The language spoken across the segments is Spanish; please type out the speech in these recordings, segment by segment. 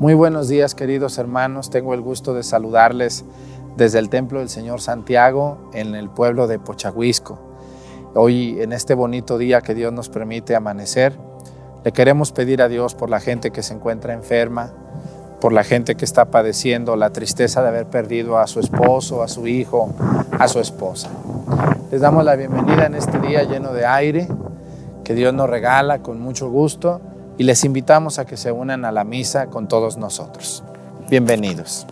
Muy buenos días queridos hermanos, tengo el gusto de saludarles desde el Templo del Señor Santiago en el pueblo de Pochahuisco. Hoy en este bonito día que Dios nos permite amanecer, le queremos pedir a Dios por la gente que se encuentra enferma, por la gente que está padeciendo la tristeza de haber perdido a su esposo, a su hijo, a su esposa. Les damos la bienvenida en este día lleno de aire que Dios nos regala con mucho gusto y les invitamos a que se unan a la misa con todos nosotros. Bienvenidos.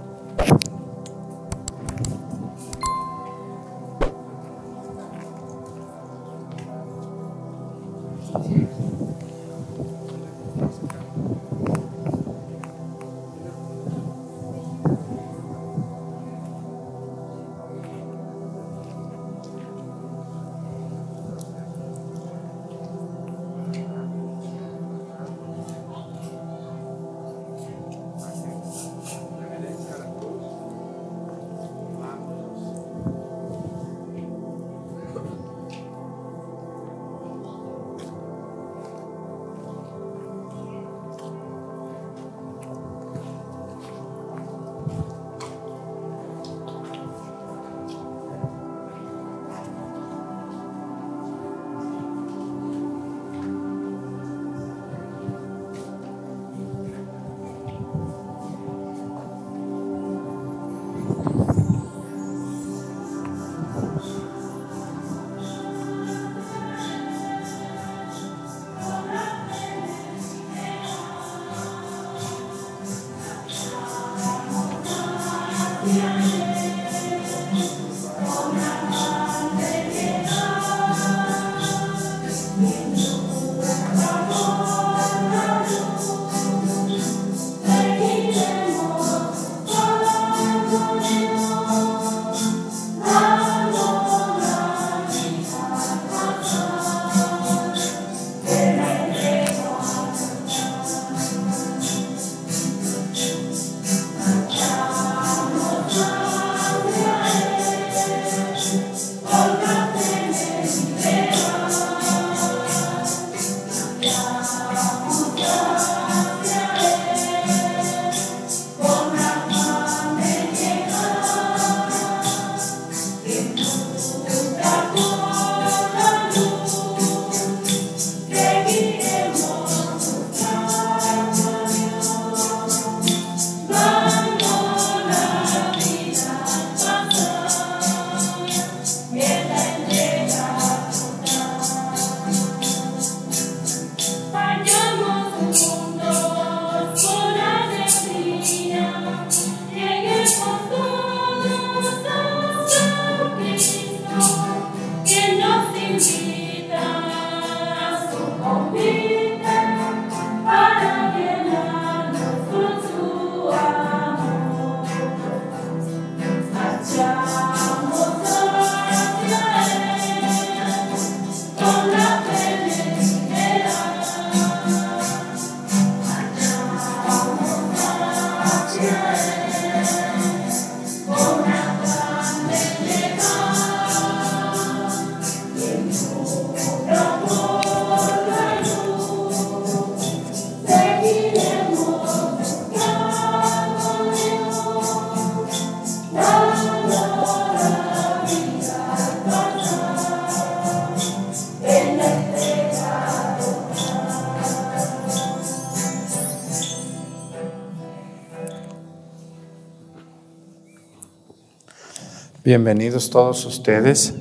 Bienvenidos todos ustedes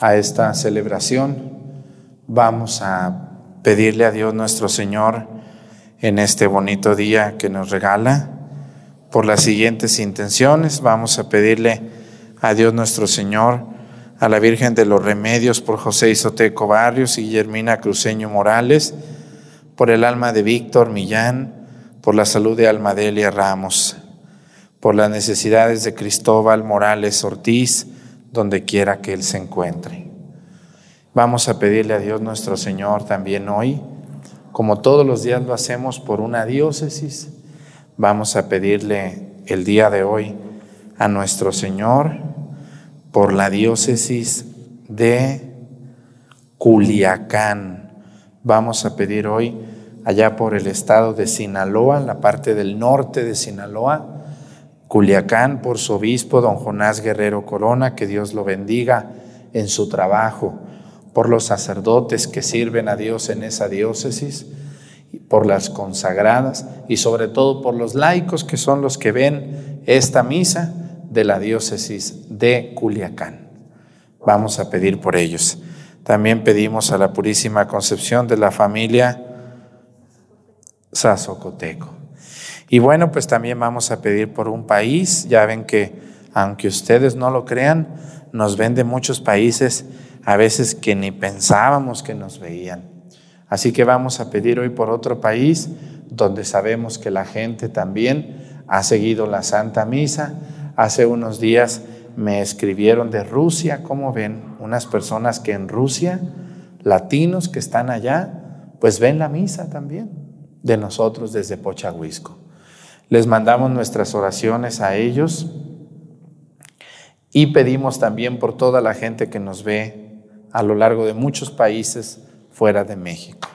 a esta celebración. Vamos a pedirle a Dios nuestro Señor en este bonito día que nos regala por las siguientes intenciones. Vamos a pedirle a Dios nuestro Señor, a la Virgen de los Remedios por José Isoteco Barrios y Guillermina Cruceño Morales, por el alma de Víctor Millán, por la salud de Almadelia Ramos por las necesidades de Cristóbal Morales Ortiz, donde quiera que Él se encuentre. Vamos a pedirle a Dios nuestro Señor también hoy, como todos los días lo hacemos por una diócesis, vamos a pedirle el día de hoy a nuestro Señor por la diócesis de Culiacán. Vamos a pedir hoy allá por el estado de Sinaloa, la parte del norte de Sinaloa, Culiacán, por su obispo, don Jonás Guerrero Corona, que Dios lo bendiga en su trabajo, por los sacerdotes que sirven a Dios en esa diócesis, por las consagradas y sobre todo por los laicos que son los que ven esta misa de la diócesis de Culiacán. Vamos a pedir por ellos. También pedimos a la Purísima Concepción de la familia Sazocoteco. Y bueno, pues también vamos a pedir por un país. Ya ven que, aunque ustedes no lo crean, nos ven de muchos países a veces que ni pensábamos que nos veían. Así que vamos a pedir hoy por otro país donde sabemos que la gente también ha seguido la Santa Misa. Hace unos días me escribieron de Rusia, ¿cómo ven? Unas personas que en Rusia, latinos que están allá, pues ven la misa también de nosotros desde Pochahuisco. Les mandamos nuestras oraciones a ellos y pedimos también por toda la gente que nos ve a lo largo de muchos países fuera de México.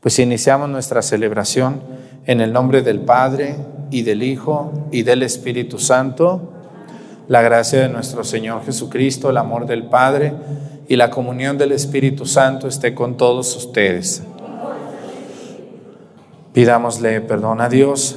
Pues iniciamos nuestra celebración en el nombre del Padre y del Hijo y del Espíritu Santo. La gracia de nuestro Señor Jesucristo, el amor del Padre y la comunión del Espíritu Santo esté con todos ustedes. Pidámosle perdón a Dios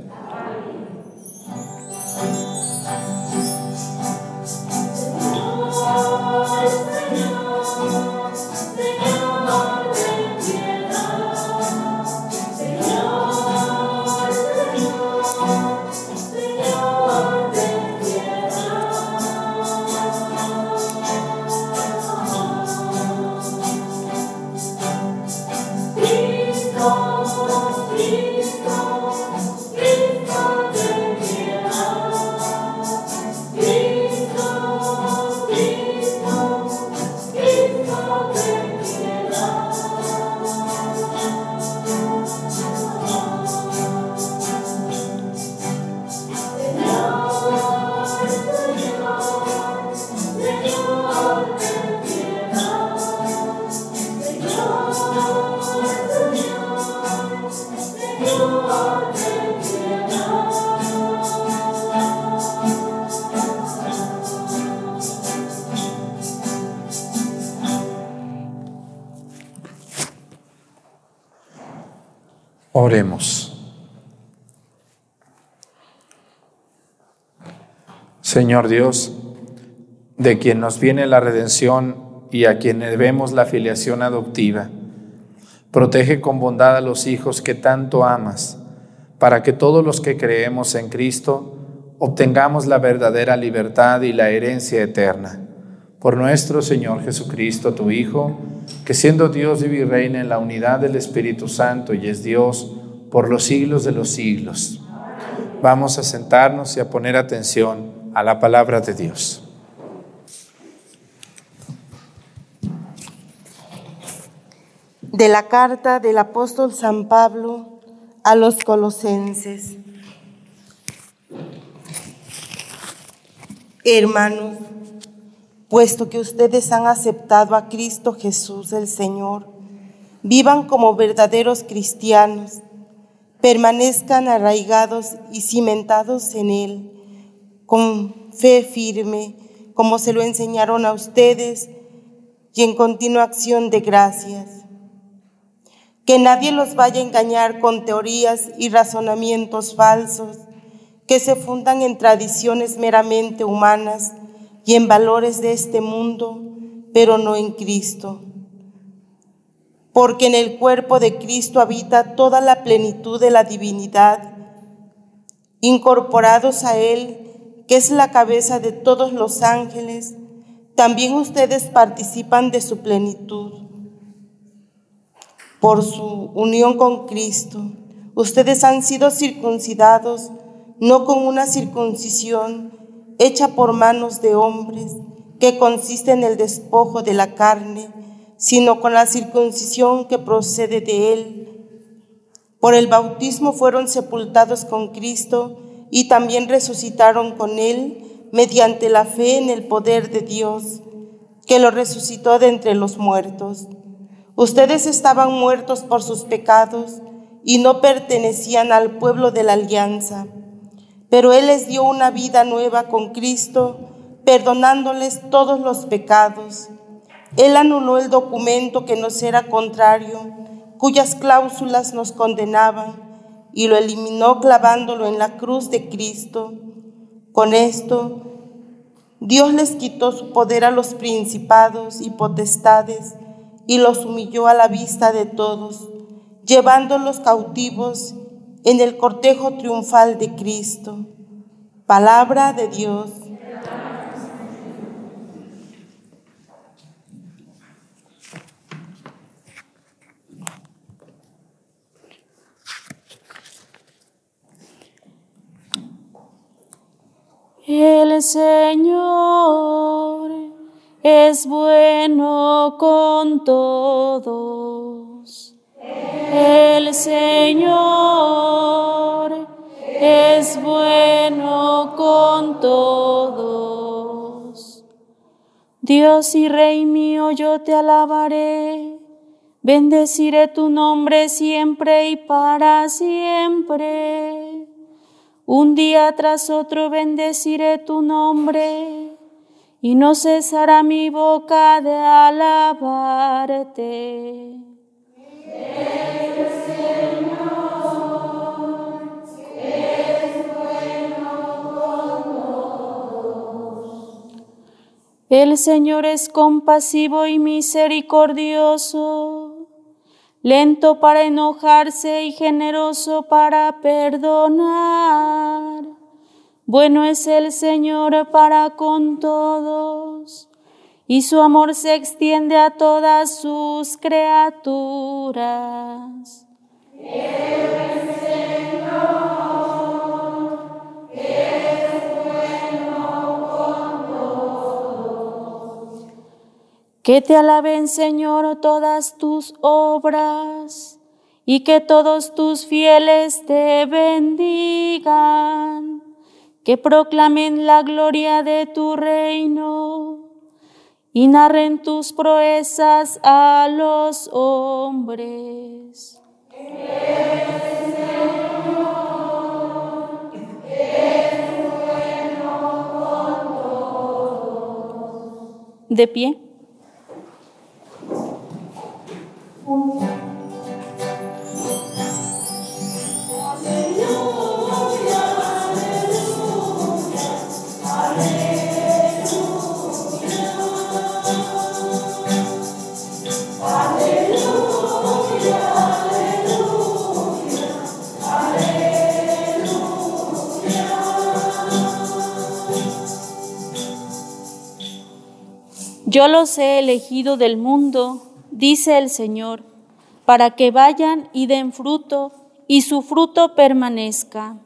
Señor Dios, de quien nos viene la redención y a quien debemos la filiación adoptiva, protege con bondad a los hijos que tanto amas, para que todos los que creemos en Cristo obtengamos la verdadera libertad y la herencia eterna. Por nuestro Señor Jesucristo, tu Hijo, que siendo Dios y reina en la unidad del Espíritu Santo y es Dios por los siglos de los siglos. Vamos a sentarnos y a poner atención a la palabra de Dios. De la carta del apóstol San Pablo a los colosenses. Hermanos, puesto que ustedes han aceptado a Cristo Jesús el Señor, vivan como verdaderos cristianos, permanezcan arraigados y cimentados en Él, con fe firme, como se lo enseñaron a ustedes, y en continua acción de gracias. Que nadie los vaya a engañar con teorías y razonamientos falsos que se fundan en tradiciones meramente humanas y en valores de este mundo, pero no en Cristo. porque en el cuerpo de Cristo habita toda la plenitud de la divinidad, incorporados a Él, que es la cabeza de todos los ángeles, también ustedes participan de su plenitud. Por su unión con Cristo, ustedes han sido circuncidados, no con una circuncisión hecha por manos de hombres, que consiste en el despojo de la carne, sino con la circuncisión que procede de él. Por el bautismo fueron sepultados con Cristo y también resucitaron con él mediante la fe en el poder de Dios, que lo resucitó de entre los muertos. Ustedes estaban muertos por sus pecados y no pertenecían al pueblo de la alianza, pero Él les dio una vida nueva con Cristo, perdonándoles todos los pecados él anuló el documento que nos era contrario, cuyas cláusulas nos condenaban, y lo eliminó clavándolo en la cruz de Cristo. Con esto, Dios les quitó su poder a los principados y potestades y los humilló a la vista de todos, llevándolos cautivos en el cortejo triunfal de Cristo. Palabra de Dios. El Señor es bueno con todos. El Señor es bueno con todos. Dios y Rey mío, yo te alabaré. Bendeciré tu nombre siempre y para siempre. Un día tras otro bendeciré tu nombre y no cesará mi boca de alabarte. El Señor es bueno El Señor es compasivo y misericordioso lento para enojarse y generoso para perdonar. Bueno es el Señor para con todos, y su amor se extiende a todas sus criaturas. Que te alaben, Señor, todas tus obras y que todos tus fieles te bendigan. Que proclamen la gloria de tu reino y narren tus proezas a los hombres. De pie. Yo los he elegido del mundo, dice el Señor, para que vayan y den fruto y su fruto permanezca.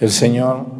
El Señor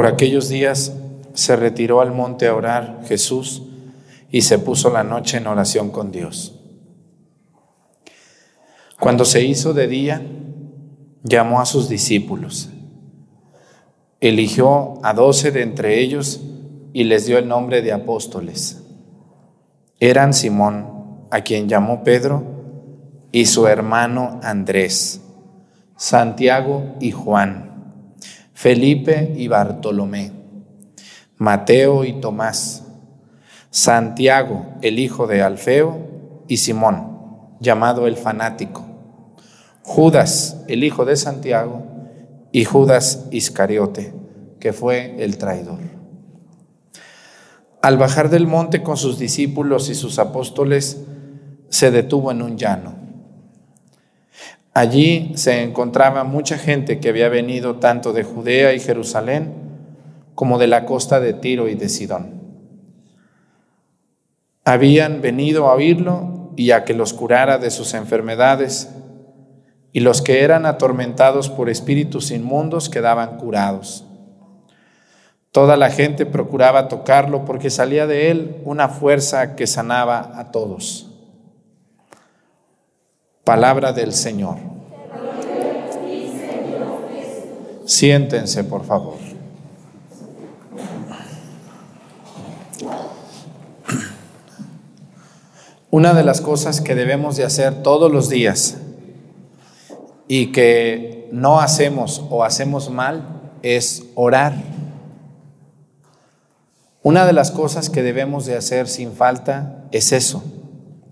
Por aquellos días se retiró al monte a orar Jesús y se puso la noche en oración con Dios. Cuando se hizo de día, llamó a sus discípulos, eligió a doce de entre ellos y les dio el nombre de apóstoles. Eran Simón, a quien llamó Pedro, y su hermano Andrés, Santiago y Juan, Felipe y Bartolomé, Mateo y Tomás, Santiago, el hijo de Alfeo, y Simón, llamado el fanático, Judas, el hijo de Santiago, y Judas Iscariote, que fue el traidor. Al bajar del monte con sus discípulos y sus apóstoles, se detuvo en un llano. Allí se encontraba mucha gente que había venido tanto de Judea y Jerusalén como de la costa de Tiro y de Sidón. Habían venido a oírlo y a que los curara de sus enfermedades, y los que eran atormentados por espíritus inmundos quedaban curados. Toda la gente procuraba tocarlo porque salía de él una fuerza que sanaba a todos. Palabra del Señor. Siéntense, por favor. Una de las cosas que debemos de hacer todos los días y que no hacemos o hacemos mal es orar. Una de las cosas que debemos de hacer sin falta es eso,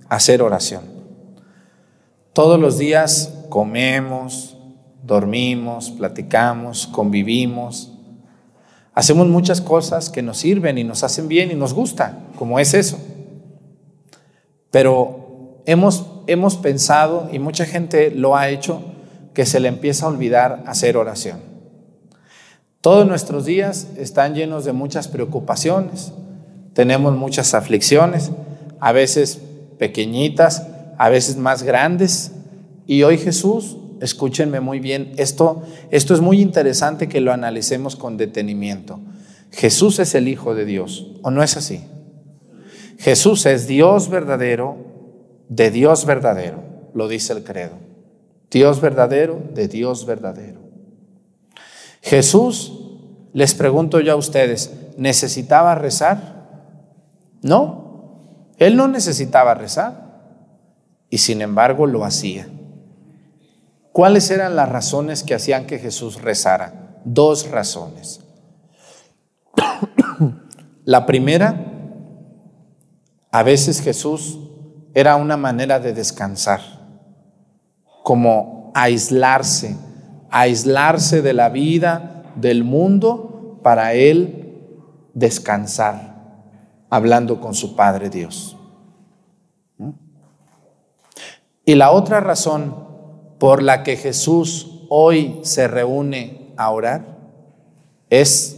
hacer oración. Todos los días comemos, dormimos, platicamos, convivimos, hacemos muchas cosas que nos sirven y nos hacen bien y nos gusta, como es eso. Pero hemos, hemos pensado, y mucha gente lo ha hecho, que se le empieza a olvidar hacer oración. Todos nuestros días están llenos de muchas preocupaciones, tenemos muchas aflicciones, a veces pequeñitas, a veces más grandes. Y hoy Jesús, escúchenme muy bien, esto, esto es muy interesante que lo analicemos con detenimiento. Jesús es el Hijo de Dios, ¿o no es así? Jesús es Dios verdadero, de Dios verdadero, lo dice el credo. Dios verdadero, de Dios verdadero. Jesús, les pregunto yo a ustedes, ¿necesitaba rezar? No, él no necesitaba rezar y sin embargo lo hacía. ¿Cuáles eran las razones que hacían que Jesús rezara? Dos razones. La primera, a veces Jesús era una manera de descansar, como aislarse aislarse de la vida, del mundo, para él descansar, hablando con su Padre Dios. Y la otra razón por la que Jesús hoy se reúne a orar es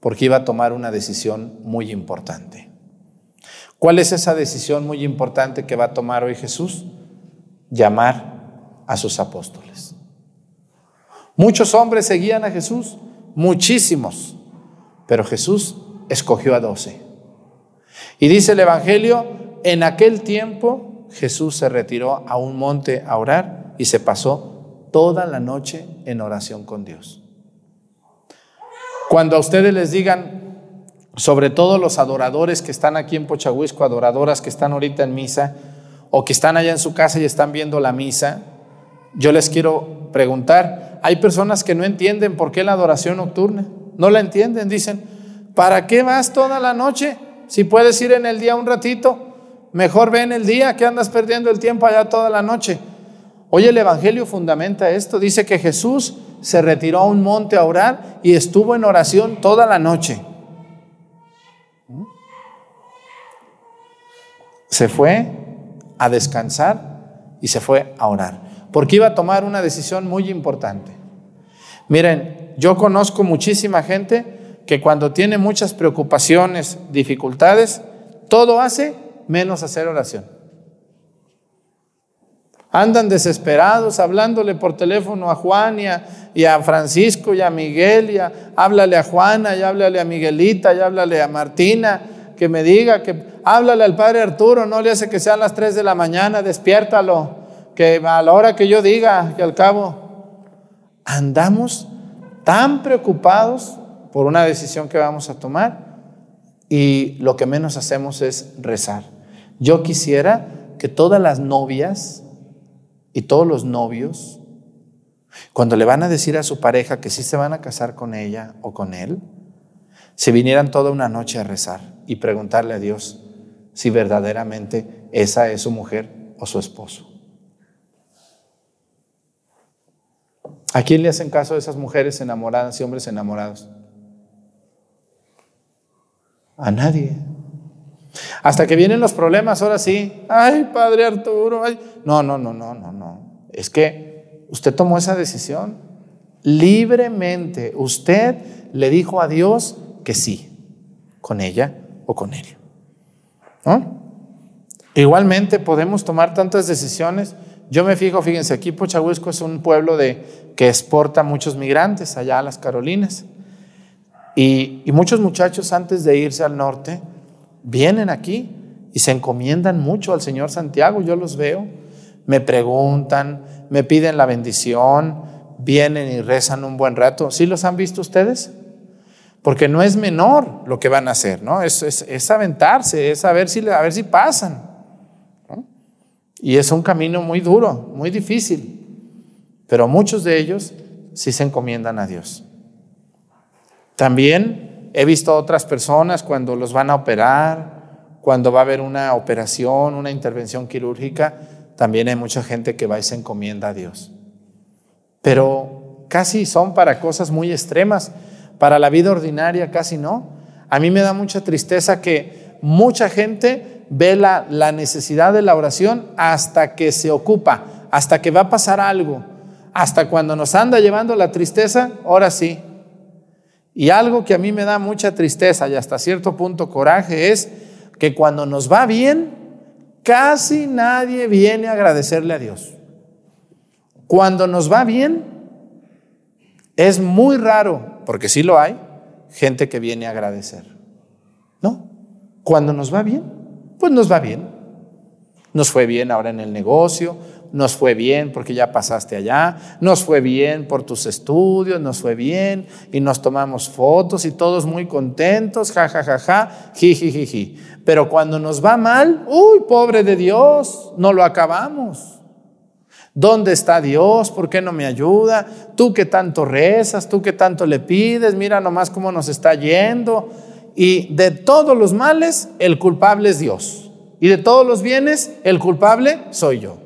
porque iba a tomar una decisión muy importante. ¿Cuál es esa decisión muy importante que va a tomar hoy Jesús? Llamar a sus apóstoles. Muchos hombres seguían a Jesús, muchísimos, pero Jesús escogió a doce. Y dice el Evangelio, en aquel tiempo Jesús se retiró a un monte a orar y se pasó toda la noche en oración con Dios. Cuando a ustedes les digan, sobre todo los adoradores que están aquí en Pochahuisco, adoradoras que están ahorita en misa, o que están allá en su casa y están viendo la misa, yo les quiero preguntar, hay personas que no entienden por qué la adoración nocturna, no la entienden, dicen, ¿para qué vas toda la noche? Si puedes ir en el día un ratito, mejor ve en el día que andas perdiendo el tiempo allá toda la noche. Hoy el Evangelio fundamenta esto, dice que Jesús se retiró a un monte a orar y estuvo en oración toda la noche. Se fue a descansar y se fue a orar porque iba a tomar una decisión muy importante. Miren, yo conozco muchísima gente que cuando tiene muchas preocupaciones, dificultades, todo hace menos hacer oración. Andan desesperados hablándole por teléfono a Juan y a, y Francisco y a Miguel y háblale a Juana y háblale a Miguelita y háblale a Martina, que me diga que háblale al padre Arturo, no le hace que sean las 3 de la mañana, despiértalo, que a la hora que yo diga, que al cabo andamos tan preocupados por una decisión que vamos a tomar y lo que menos hacemos es rezar. Yo quisiera que todas las novias y todos los novios cuando le van a decir a su pareja que sí se van a casar con ella o con él, se vinieran toda una noche a rezar y preguntarle a Dios si verdaderamente esa es su mujer o su esposo. ¿A quién le hacen caso a esas mujeres enamoradas y hombres enamorados? A nadie. Hasta que vienen los problemas, ahora sí. Ay, padre Arturo. No, no, no, no, no, no. Es que Usted tomó esa decisión libremente. Usted le dijo a Dios que sí, con ella o con él. Igualmente podemos tomar tantas decisiones. Yo me fijo, fíjense, aquí Pochahuisco es un pueblo de, que exporta muchos migrantes allá a las Carolinas. Y muchos muchachos antes de irse al norte vienen aquí y se encomiendan mucho al Señor Santiago. Yo los veo, me preguntan, me piden la bendición, vienen y rezan un buen rato. ¿Sí los han visto ustedes? Porque no es menor lo que van a hacer, ¿no? Es, es, aventarse, es a ver si, a ver si pasan. Y es un camino muy duro, muy difícil. Pero muchos de ellos sí se encomiendan a Dios. También he visto a otras personas cuando los van a operar, cuando va a haber una operación, una intervención quirúrgica, también hay mucha gente que va y se encomienda a Dios. Pero casi son para cosas muy extremas. Para la vida ordinaria casi no. A mí me da mucha tristeza que mucha gente ve la, la necesidad de la oración hasta que se ocupa, hasta que va a pasar algo, hasta cuando nos anda llevando la tristeza, ahora sí. Y algo que a mí me da mucha tristeza y hasta cierto punto coraje es que cuando nos va bien, Casi nadie viene a agradecerle a Dios. Cuando nos va bien, es muy raro, porque sí lo hay, gente que viene a agradecer. ¿No? Cuando nos va bien, pues nos va bien. Nos fue bien ahora en el negocio, nos fue bien porque ya pasaste allá, nos fue bien por tus estudios, nos fue bien y nos tomamos fotos y todos muy contentos, ja, ja, ja, ja, ji, ji. Pero cuando nos va mal, uy, pobre de Dios, no lo acabamos. ¿Dónde está Dios? ¿Por qué no me ayuda? Tú que tanto rezas, tú que tanto le pides, mira nomás cómo nos está yendo. Y de todos los males, el culpable es Dios. Y de todos los bienes, el culpable soy yo.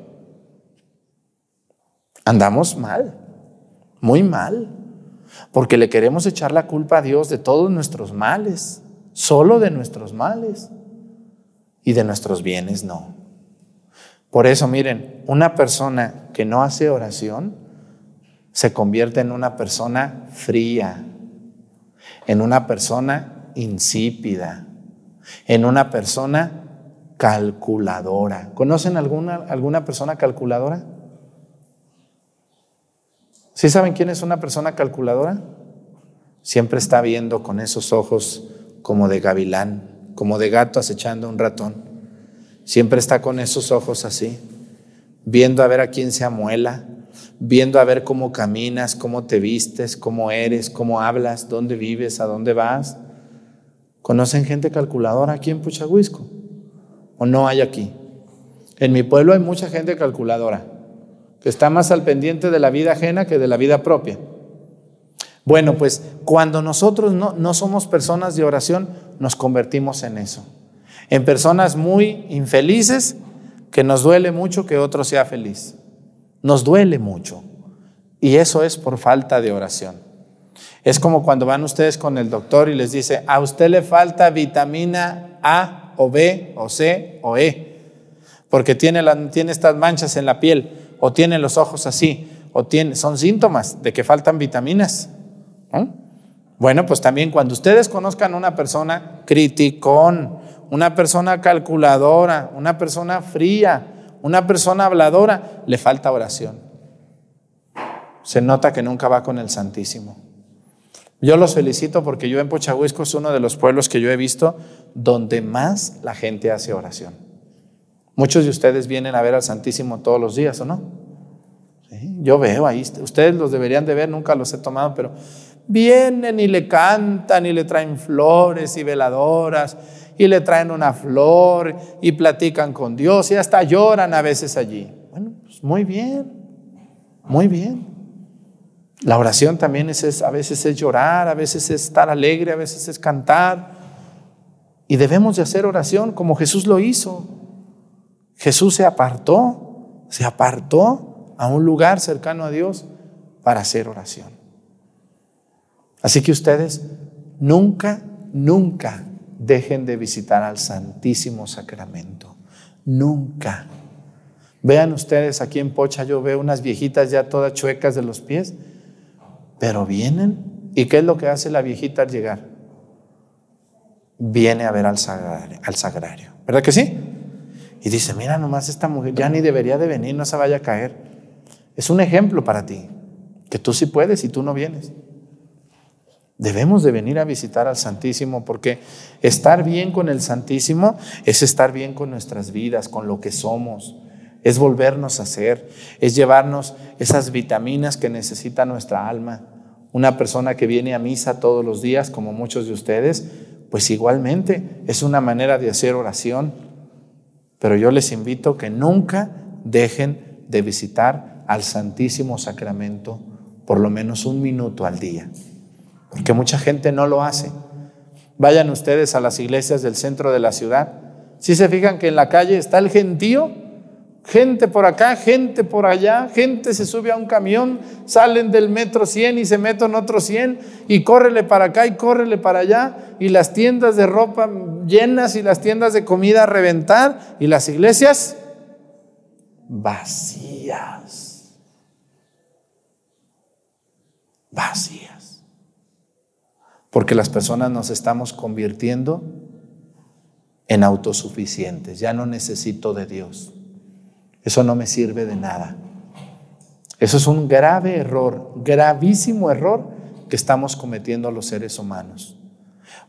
Andamos mal, muy mal, porque le queremos echar la culpa a Dios de todos nuestros males, solo de nuestros males y de nuestros bienes no. Por eso, miren, una persona que no hace oración se convierte en una persona fría, en una persona insípida, en una persona calculadora. ¿Conocen alguna, alguna persona calculadora? ¿Sí saben quién es una persona calculadora? Siempre está viendo con esos ojos como de gavilán, como de gato acechando un ratón. Siempre está con esos ojos así, viendo a ver a quién se amuela, viendo a ver cómo caminas, cómo te vistes, cómo eres, cómo hablas, dónde vives, a dónde vas. ¿Conocen gente calculadora aquí en Puchahuisco? ¿O no hay aquí? En mi pueblo hay mucha gente calculadora, que está más al pendiente de la vida ajena que de la vida propia. Bueno, pues cuando nosotros no, somos personas de oración, nos convertimos en eso. En personas muy infelices que nos duele mucho que otro sea feliz. Nos duele mucho. Y eso es por falta de oración. Es como cuando van ustedes con el doctor y les dice, a usted le falta vitamina A o B o C o E, porque tiene, tiene estas manchas en la piel o tiene los ojos así, o tiene, son síntomas de que faltan vitaminas. Bueno, pues también cuando ustedes conozcan una persona criticón, una persona calculadora, una persona fría, una persona habladora, le falta oración. se nota que nunca va con el Santísimo. Yo los felicito porque yo en Pochahuisco es uno de los pueblos que yo he visto donde más la gente hace oración. Muchos de ustedes vienen a ver al Santísimo todos los días, ¿o no? Yo veo ahí, ustedes los deberían de ver, nunca los he tomado, pero vienen y le cantan y le traen flores y veladoras y le traen una flor y platican con Dios y hasta lloran a veces allí. Bueno, pues muy bien, muy bien. La oración también es, a veces es llorar, a veces es estar alegre, a veces es cantar. Y debemos de hacer oración como Jesús lo hizo. Jesús se apartó, se apartó a un lugar cercano a Dios para hacer oración. Así que ustedes nunca, nunca dejen de visitar al Santísimo Sacramento. Nunca. Vean ustedes aquí en Pocha, yo veo unas viejitas ya todas chuecas de los pies pero vienen. ¿Y qué es lo que hace la viejita al llegar? Viene a ver al sagrario, al sagrario. ¿Verdad que sí? Y dice, mira nomás esta mujer ya ni debería de venir, no se vaya a caer. Es un ejemplo para ti, que tú sí puedes y tú no vienes. Debemos de venir a visitar al Santísimo porque estar bien con el Santísimo es estar bien con nuestras vidas, con lo que somos es volvernos a ser, es llevarnos esas vitaminas que necesita nuestra alma. Una persona que viene a misa todos los días, como muchos de ustedes, pues igualmente es una manera de hacer oración. Pero yo les invito que nunca dejen de visitar al Santísimo Sacramento por lo menos un minuto al día, porque mucha gente no lo hace. Vayan ustedes a las iglesias del centro de la ciudad. Si se fijan que en la calle está el gentío, Gente por acá, gente por allá, gente se sube a un camión, salen del metro 100 y se meten otro 100 y córrele para acá y córrele para allá y las tiendas de ropa llenas y las tiendas de comida a reventar y las iglesias vacías. Vacías. Porque las personas nos estamos convirtiendo en autosuficientes. Ya no necesito de Dios. Eso no me sirve de nada. Eso es un grave error, gravísimo error que estamos cometiendo los seres humanos.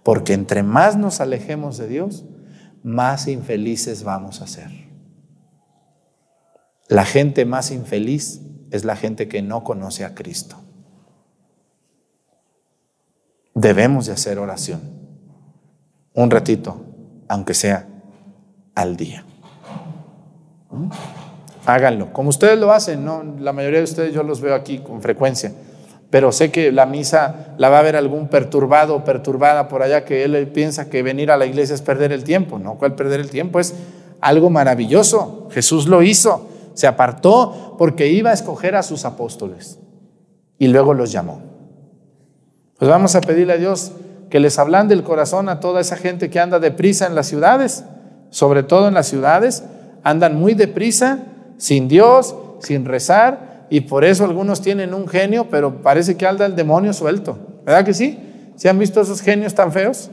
Porque entre más nos alejemos de Dios, más infelices vamos a ser. La gente más infeliz es la gente que no conoce a Cristo. Debemos de hacer oración. Un ratito, aunque sea al día. ¿Mm? Háganlo. Como ustedes lo hacen, ¿no? La mayoría de ustedes yo los veo aquí con frecuencia. Pero sé que la misa la va a ver algún perturbado o perturbada por allá que él piensa que venir a la iglesia es perder el tiempo. No, ¿cuál perder el tiempo? Es algo maravilloso. Jesús lo hizo. Se apartó porque iba a escoger a sus apóstoles y luego los llamó. Pues vamos a pedirle a Dios que les hablan del corazón a toda esa gente que anda deprisa en las ciudades, sobre todo en las ciudades, andan muy deprisa sin Dios, sin rezar, y por eso algunos tienen un genio, pero parece que anda el demonio suelto. ¿Verdad que sí? ¿Se han visto esos genios tan feos?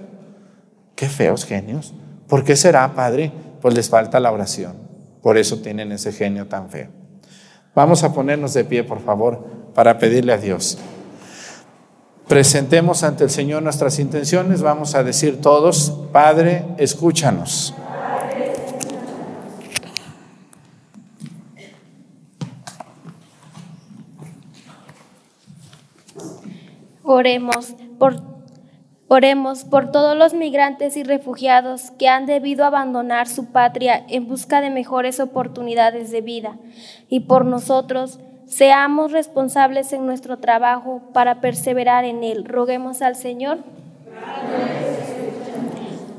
Qué feos genios. ¿Por qué será, Padre? Pues les falta la oración. Por eso tienen ese genio tan feo. Vamos a ponernos de pie, por favor, para pedirle a Dios. Presentemos ante el Señor nuestras intenciones. Vamos a decir todos, Padre, escúchanos. Oremos por, por todos los migrantes y refugiados que han debido abandonar su patria en busca de mejores oportunidades de vida y por nosotros seamos responsables en nuestro trabajo para perseverar en él. Roguemos al Señor.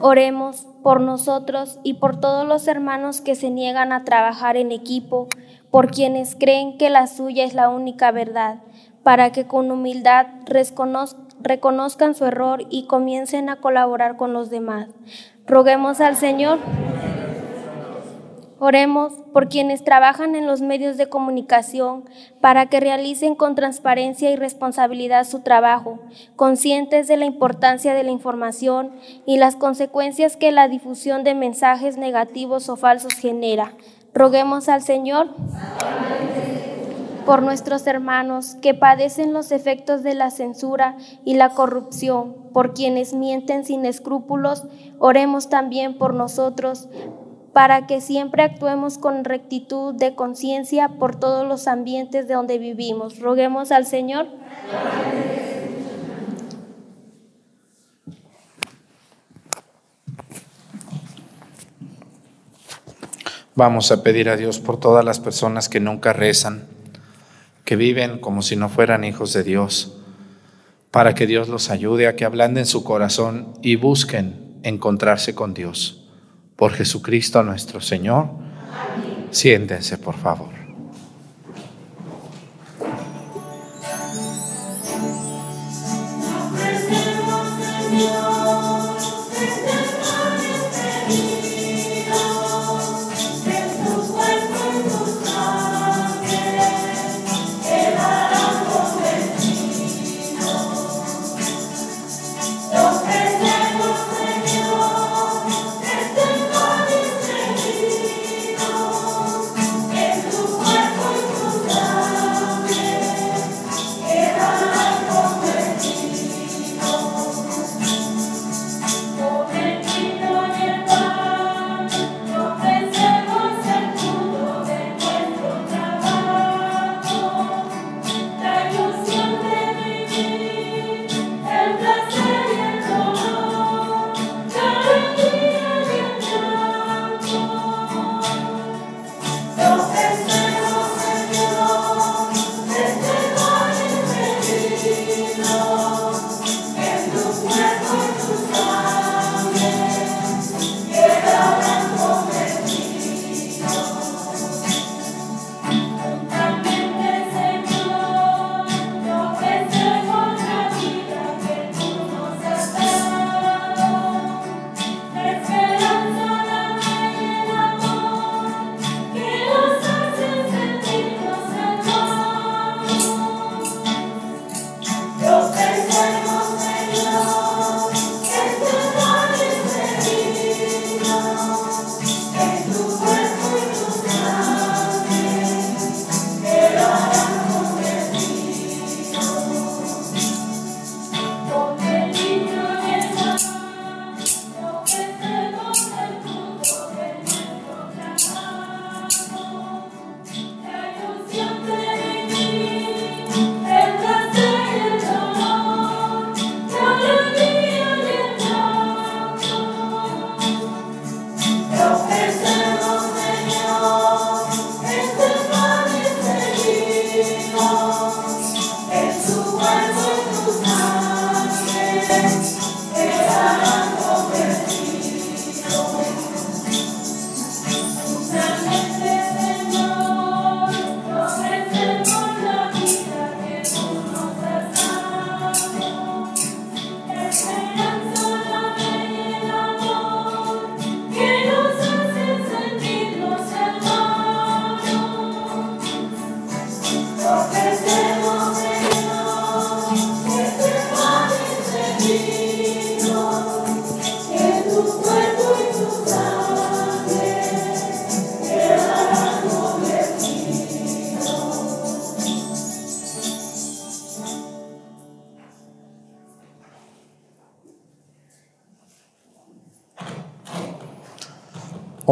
Oremos por nosotros y por todos los hermanos que se niegan a trabajar en equipo, por quienes creen que la suya es la única verdad para que con humildad reconozcan su error y comiencen a colaborar con los demás. Roguemos al Señor. Oremos por quienes trabajan en los medios de comunicación para que realicen con transparencia y responsabilidad su trabajo, conscientes de la importancia de la información y las consecuencias que la difusión de mensajes negativos o falsos genera. Roguemos al Señor por nuestros hermanos que padecen los efectos de la censura y la corrupción, por quienes mienten sin escrúpulos, oremos también por nosotros, para que siempre actuemos con rectitud de conciencia por todos los ambientes de donde vivimos. Roguemos al Señor. Vamos a pedir a Dios por todas las personas que nunca rezan, que viven como si no fueran hijos de Dios, para que Dios los ayude a que ablanden su corazón y busquen encontrarse con Dios. Por Jesucristo nuestro Señor. Siéntense, por favor.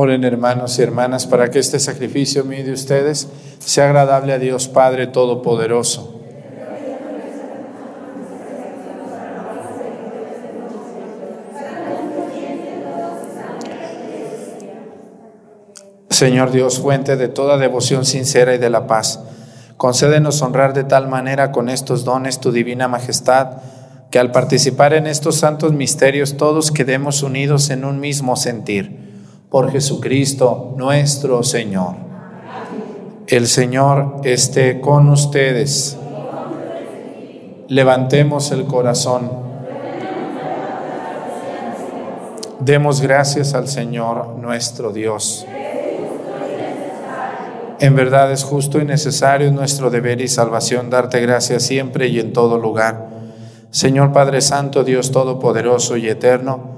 Oren hermanos y hermanas para que este sacrificio mío de ustedes sea agradable a Dios Padre Todopoderoso. Señor Dios, fuente de toda devoción sincera y de la paz, concédenos honrar de tal manera con estos dones tu divina majestad, que al participar en estos santos misterios todos quedemos unidos en un mismo sentir por Jesucristo nuestro Señor. El Señor esté con ustedes. Levantemos el corazón. Demos gracias al Señor nuestro Dios. En verdad es justo y necesario nuestro deber y salvación darte gracias siempre y en todo lugar. Señor Padre Santo, Dios Todopoderoso y Eterno,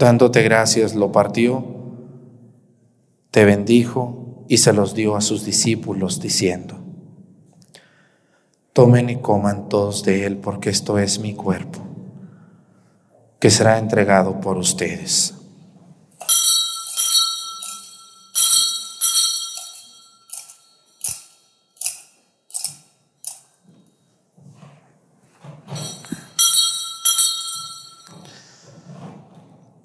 Dándote gracias, lo partió, te bendijo y se los dio a sus discípulos, diciendo, Tomen y coman todos de él, porque esto es mi cuerpo, que será entregado por ustedes.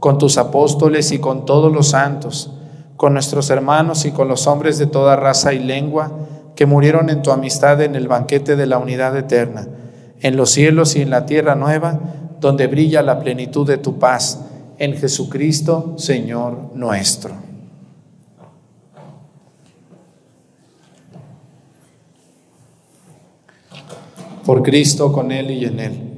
con tus apóstoles y con todos los santos, con nuestros hermanos y con los hombres de toda raza y lengua que murieron en tu amistad en el banquete de la unidad eterna, en los cielos y en la tierra nueva, donde brilla la plenitud de tu paz, en Jesucristo, Señor nuestro. Por Cristo, con Él y en Él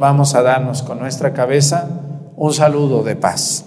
Vamos a darnos con nuestra cabeza un saludo de paz.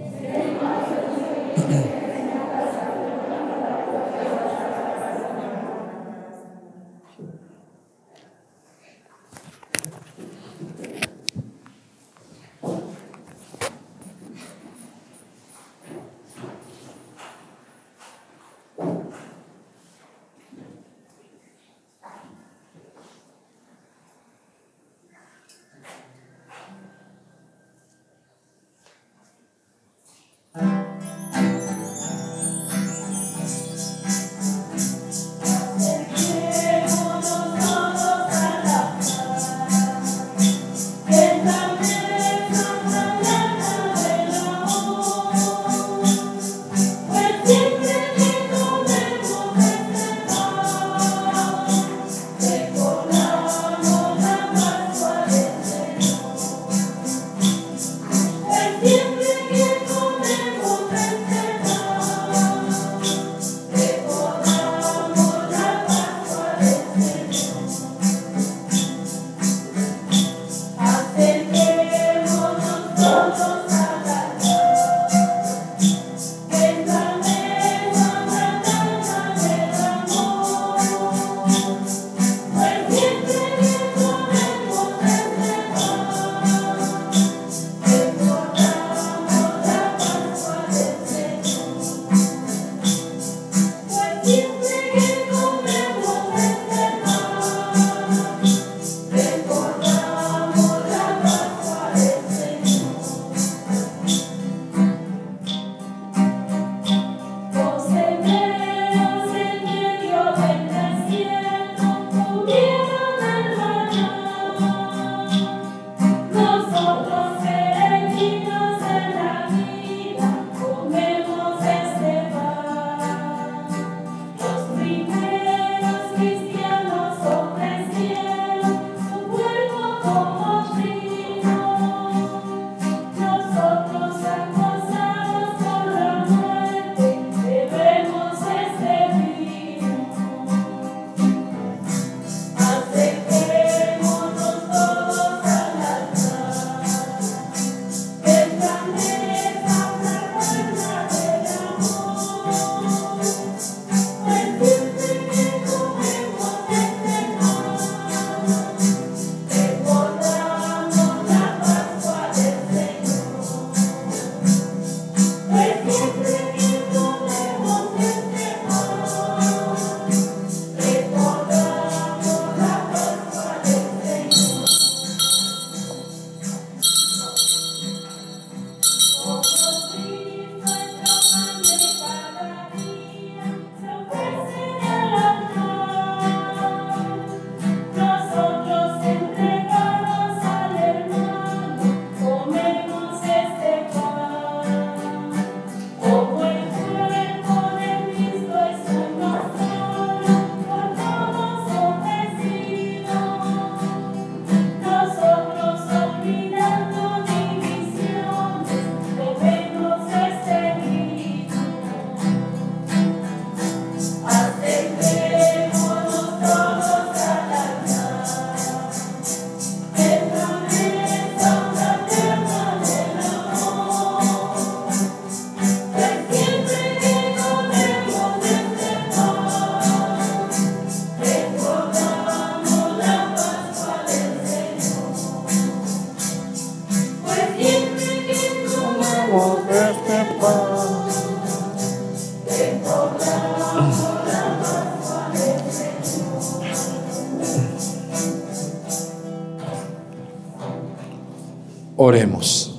Oremos.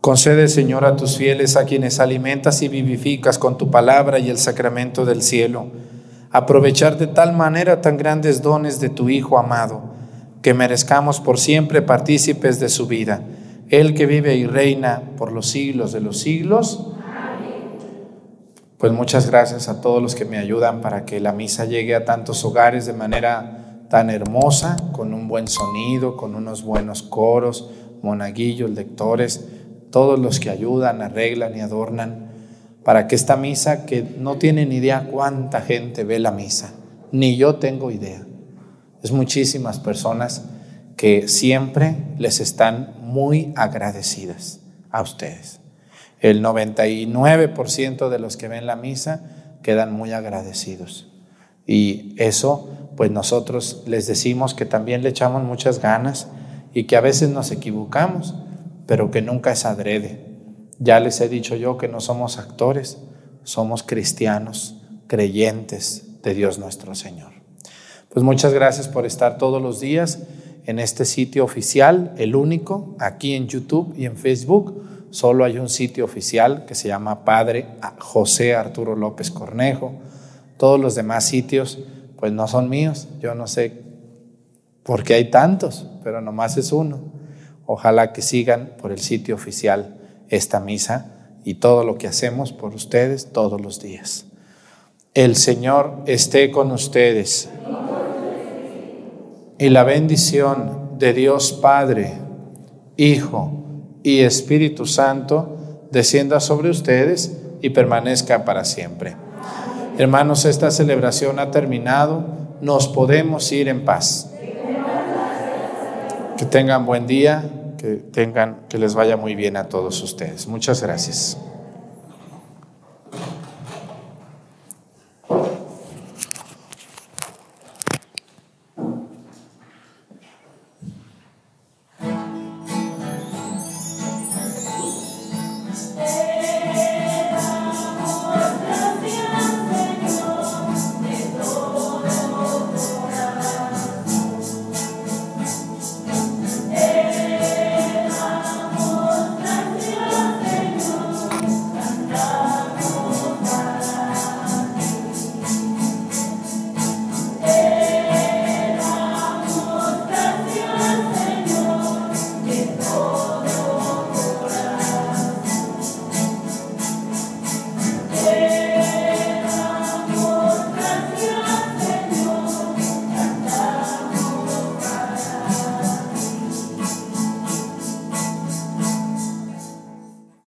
Concede, Señor, a tus fieles, a quienes alimentas y vivificas con tu palabra y el sacramento del cielo, aprovechar de tal manera tan grandes dones de tu Hijo amado, que merezcamos por siempre partícipes de su vida. Él que vive y reina por los siglos de los siglos. Pues muchas gracias a todos los que me ayudan para que la misa llegue a tantos hogares de manera tan hermosa, con un buen sonido, con unos buenos coros, monaguillos, lectores todos los que ayudan, arreglan y adornan, para que esta misa, que no tienen idea cuánta gente ve la misa, ni yo tengo idea, es muchísimas personas que siempre les están muy agradecidas a ustedes. El 99% de los que ven la misa quedan muy agradecidos. Y eso, pues nosotros les decimos que también le echamos muchas ganas y que a veces nos equivocamos pero que nunca es adrede. Ya les he dicho yo que no somos actores, somos cristianos, creyentes de Dios nuestro Señor. Pues muchas gracias por estar todos los días en este sitio oficial, el único, aquí en YouTube y en Facebook. Solo hay un sitio oficial que se llama Padre José Arturo López Cornejo. Todos los demás sitios, pues no son míos. Yo no sé por qué hay tantos, pero nomás es uno. Ojalá que sigan por el sitio oficial esta misa y todo lo que hacemos por ustedes todos los días. El Señor esté con ustedes. Y la bendición de Dios Padre, Hijo y Espíritu Santo descienda sobre ustedes y permanezca para siempre. Hermanos, esta celebración ha terminado. Nos podemos ir en paz. Que tengan buen día que tengan, que les vaya muy bien a todos ustedes. Muchas gracias.